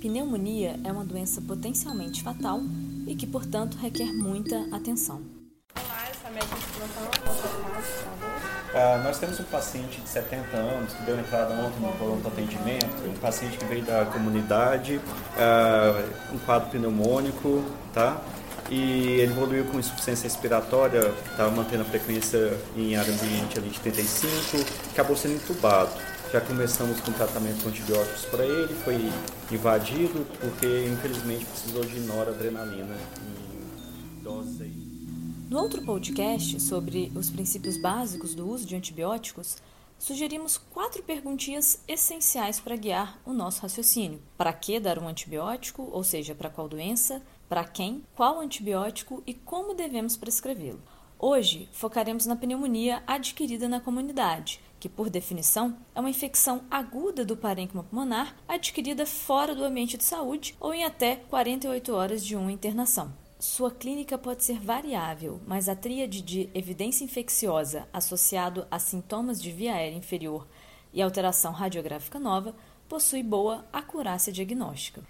Pneumonia é uma doença potencialmente fatal e que, portanto, requer muita atenção. Olá, essa médica nós temos um paciente de 70 anos que deu entrada ontem no pronto atendimento, um paciente que veio da comunidade, uh, um quadro pneumônico, tá? E ele evoluiu com insuficiência respiratória, estava mantendo a frequência em área ambiente ali de 35, acabou sendo entubado. Já começamos com tratamento com antibióticos para ele, foi invadido porque infelizmente precisou de noradrenalina em dose. No outro podcast sobre os princípios básicos do uso de antibióticos, sugerimos quatro perguntinhas essenciais para guiar o nosso raciocínio. Para que dar um antibiótico, ou seja, para qual doença, para quem, qual antibiótico e como devemos prescrevê-lo. Hoje focaremos na pneumonia adquirida na comunidade, que, por definição, é uma infecção aguda do parênquima pulmonar adquirida fora do ambiente de saúde ou em até 48 horas de uma internação. Sua clínica pode ser variável, mas a tríade de evidência infecciosa associado a sintomas de via aérea inferior e alteração radiográfica nova possui boa acurácia diagnóstica.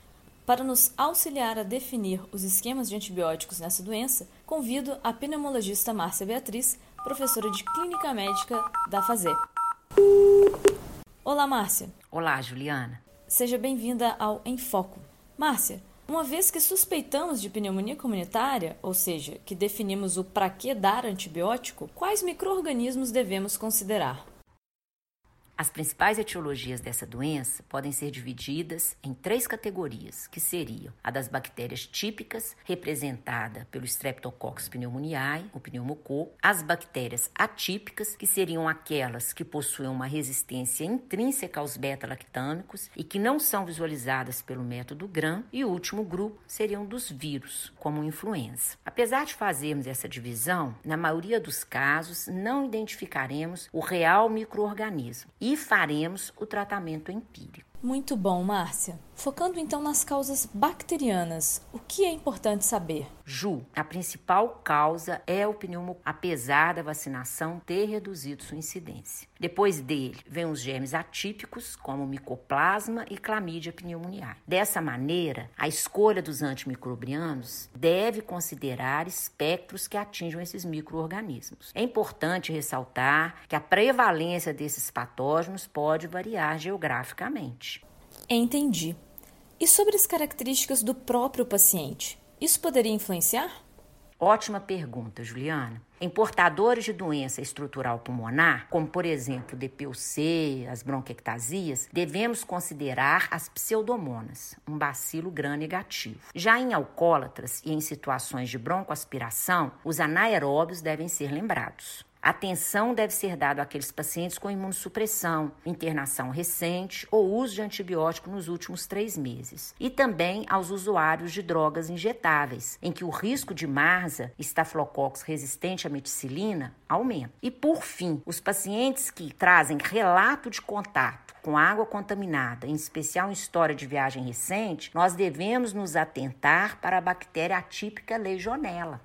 Para nos auxiliar a definir os esquemas de antibióticos nessa doença, convido a pneumologista Márcia Beatriz, professora de Clínica Médica da FAZE. Olá, Márcia. Olá, Juliana. Seja bem-vinda ao Em Foco. Márcia, uma vez que suspeitamos de pneumonia comunitária, ou seja, que definimos o para que dar antibiótico, quais microorganismos devemos considerar? As principais etiologias dessa doença podem ser divididas em três categorias, que seriam a das bactérias típicas, representada pelo Streptococcus pneumoniae, o pneumococo, as bactérias atípicas, que seriam aquelas que possuem uma resistência intrínseca aos beta-lactâmicos e que não são visualizadas pelo método Gram, e o último grupo seriam dos vírus, como influenza. Apesar de fazermos essa divisão, na maioria dos casos não identificaremos o real microorganismo e faremos o tratamento empírico. Muito bom, Márcia. Focando então nas causas bacterianas, o que é importante saber? Ju, a principal causa é o pneumococo, apesar da vacinação ter reduzido sua incidência. Depois dele, vem os germes atípicos, como micoplasma e clamídia pneumoniae. Dessa maneira, a escolha dos antimicrobianos deve considerar espectros que atinjam esses microorganismos. É importante ressaltar que a prevalência desses patógenos pode variar geograficamente. Entendi. E sobre as características do próprio paciente? Isso poderia influenciar? Ótima pergunta, Juliana. Em portadores de doença estrutural pulmonar, como por exemplo DPUC, as bronquiectasias, devemos considerar as pseudomonas, um bacilo gram negativo. Já em alcoólatras e em situações de broncoaspiração, os anaeróbios devem ser lembrados. Atenção deve ser dada àqueles pacientes com imunossupressão, internação recente ou uso de antibiótico nos últimos três meses. E também aos usuários de drogas injetáveis, em que o risco de MARSA, estafilococcus resistente à meticilina, aumenta. E por fim, os pacientes que trazem relato de contato com água contaminada, em especial em história de viagem recente, nós devemos nos atentar para a bactéria atípica Legionella.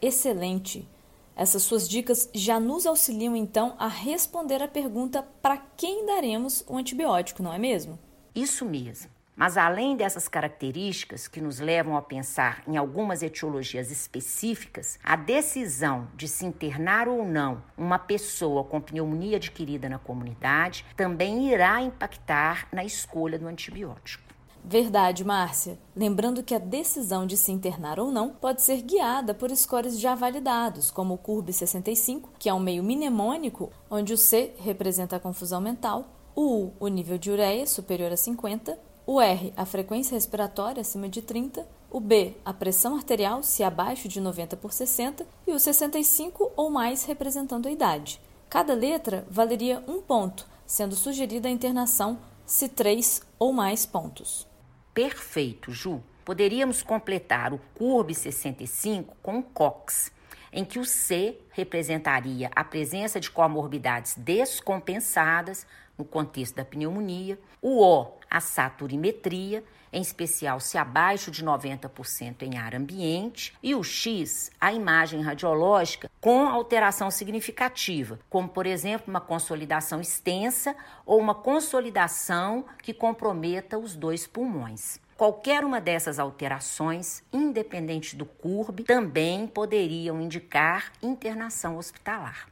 Excelente! Essas suas dicas já nos auxiliam então a responder a pergunta para quem daremos o antibiótico, não é mesmo? Isso mesmo. Mas além dessas características que nos levam a pensar em algumas etiologias específicas, a decisão de se internar ou não uma pessoa com pneumonia adquirida na comunidade também irá impactar na escolha do antibiótico. Verdade, Márcia. Lembrando que a decisão de se internar ou não pode ser guiada por scores já validados, como o CURB 65, que é um meio mnemônico, onde o C representa a confusão mental, o U, o nível de ureia superior a 50, o R, a frequência respiratória acima de 30, o B, a pressão arterial se abaixo de 90 por 60 e o 65 ou mais representando a idade. Cada letra valeria um ponto, sendo sugerida a internação se três ou mais pontos. Perfeito, Ju. Poderíamos completar o CURB 65 com o COX. em que o C representaria a presença de comorbidades descompensadas no contexto da pneumonia, o O, a saturimetria, em especial se abaixo de 90% em ar ambiente, e o X, a imagem radiológica com alteração significativa, como por exemplo uma consolidação extensa ou uma consolidação que comprometa os dois pulmões. Qualquer uma dessas alterações, independente do CURB, também poderiam indicar internação hospitalar.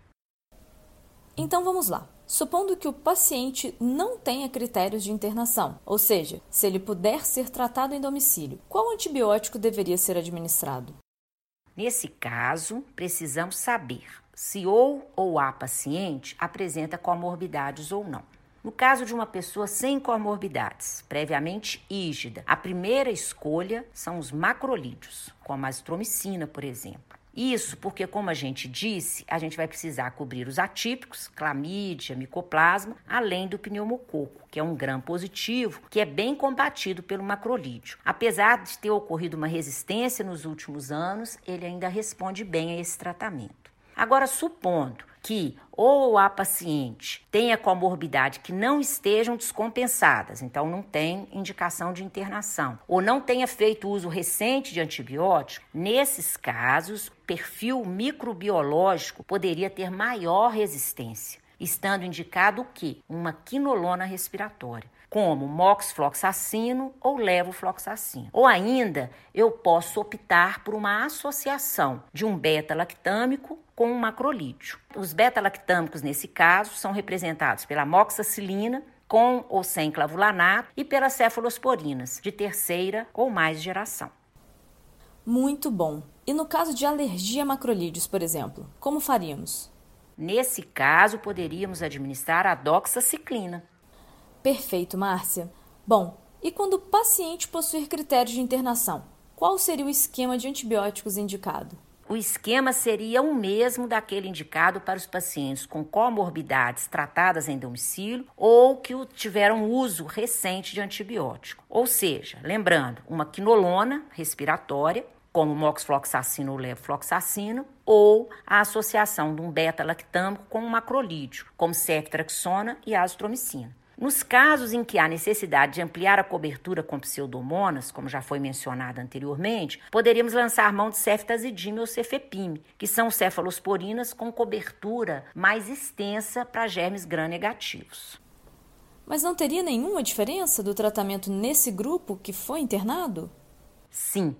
Então vamos lá. Supondo que o paciente não tenha critérios de internação, ou seja, se ele puder ser tratado em domicílio, qual antibiótico deveria ser administrado? Nesse caso, precisamos saber se ou ou a paciente apresenta comorbidades ou não. No caso de uma pessoa sem comorbidades, previamente ígida, a primeira escolha são os macrolídeos, como a azitromicina, por exemplo. Isso porque, como a gente disse, a gente vai precisar cobrir os atípicos, clamídia, micoplasma, além do pneumococo, que é um gram positivo, que é bem combatido pelo macrolídeo. Apesar de ter ocorrido uma resistência nos últimos anos, ele ainda responde bem a esse tratamento. Agora, supondo que ou a paciente tenha comorbidade que não estejam descompensadas, então não tem indicação de internação, ou não tenha feito uso recente de antibiótico, nesses casos, perfil microbiológico poderia ter maior resistência, estando indicado o que? Uma quinolona respiratória como moxifloxacino ou levofloxacino. Ou ainda, eu posso optar por uma associação de um beta-lactâmico com um macrolídeo. Os beta-lactâmicos, nesse caso, são representados pela moxacilina, com ou sem clavulanato, e pelas cefalosporinas, de terceira ou mais geração. Muito bom. E no caso de alergia a macrolídeos, por exemplo, como faríamos? Nesse caso, poderíamos administrar a doxaciclina, Perfeito, Márcia. Bom, e quando o paciente possuir critérios de internação, qual seria o esquema de antibióticos indicado? O esquema seria o mesmo daquele indicado para os pacientes com comorbidades tratadas em domicílio ou que tiveram uso recente de antibiótico. Ou seja, lembrando, uma quinolona respiratória, como moxifloxacino ou levofloxacino, ou a associação de um beta-lactâmico com um macrolídeo, como ceftriaxona e azitromicina. Nos casos em que há necessidade de ampliar a cobertura com pseudomonas, como já foi mencionado anteriormente, poderíamos lançar mão de ceftazidime ou cefepime, que são cefalosporinas com cobertura mais extensa para germes gram-negativos. Mas não teria nenhuma diferença do tratamento nesse grupo que foi internado? Sim,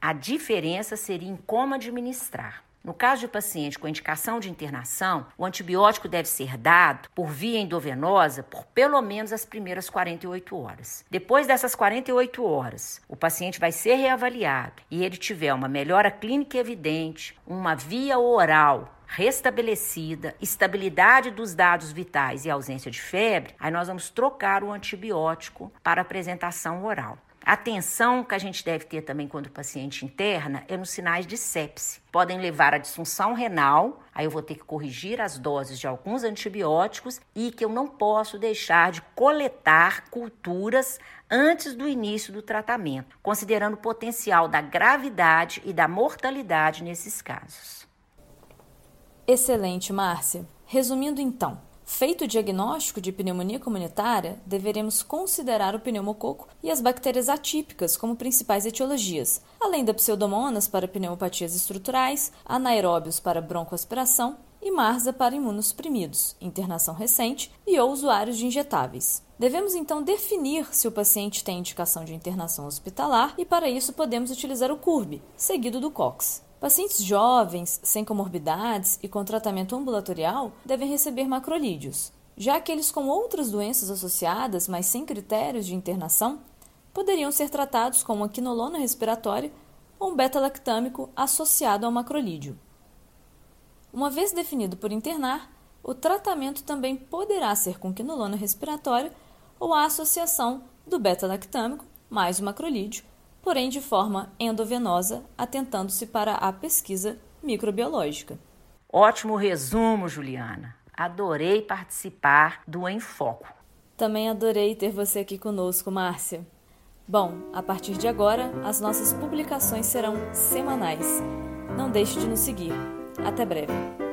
a diferença seria em como administrar. No caso de paciente com indicação de internação, o antibiótico deve ser dado por via endovenosa por pelo menos as primeiras 48 horas. Depois dessas 48 horas, o paciente vai ser reavaliado e ele tiver uma melhora clínica evidente, uma via oral restabelecida, estabilidade dos dados vitais e ausência de febre, aí nós vamos trocar o antibiótico para apresentação oral. Atenção que a gente deve ter também quando o paciente interna é nos sinais de sepse. Podem levar à disfunção renal, aí eu vou ter que corrigir as doses de alguns antibióticos e que eu não posso deixar de coletar culturas antes do início do tratamento, considerando o potencial da gravidade e da mortalidade nesses casos. Excelente, Márcia. Resumindo então, Feito o diagnóstico de pneumonia comunitária, deveremos considerar o pneumococo e as bactérias atípicas como principais etiologias, além da pseudomonas para pneumopatias estruturais, anaeróbios para broncoaspiração e marza para imunossuprimidos, internação recente e ou usuários de injetáveis. Devemos então definir se o paciente tem indicação de internação hospitalar e para isso podemos utilizar o CURB, seguido do COX. Pacientes jovens, sem comorbidades e com tratamento ambulatorial devem receber macrolídeos. Já aqueles com outras doenças associadas, mas sem critérios de internação, poderiam ser tratados com uma quinolona respiratória ou um beta-lactâmico associado ao macrolídeo. Uma vez definido por internar, o tratamento também poderá ser com quinolona respiratória ou a associação do beta-lactâmico mais o macrolídeo porém de forma endovenosa, atentando-se para a pesquisa microbiológica. Ótimo resumo, Juliana. Adorei participar do Enfoco. Também adorei ter você aqui conosco, Márcia. Bom, a partir de agora, as nossas publicações serão semanais. Não deixe de nos seguir. Até breve!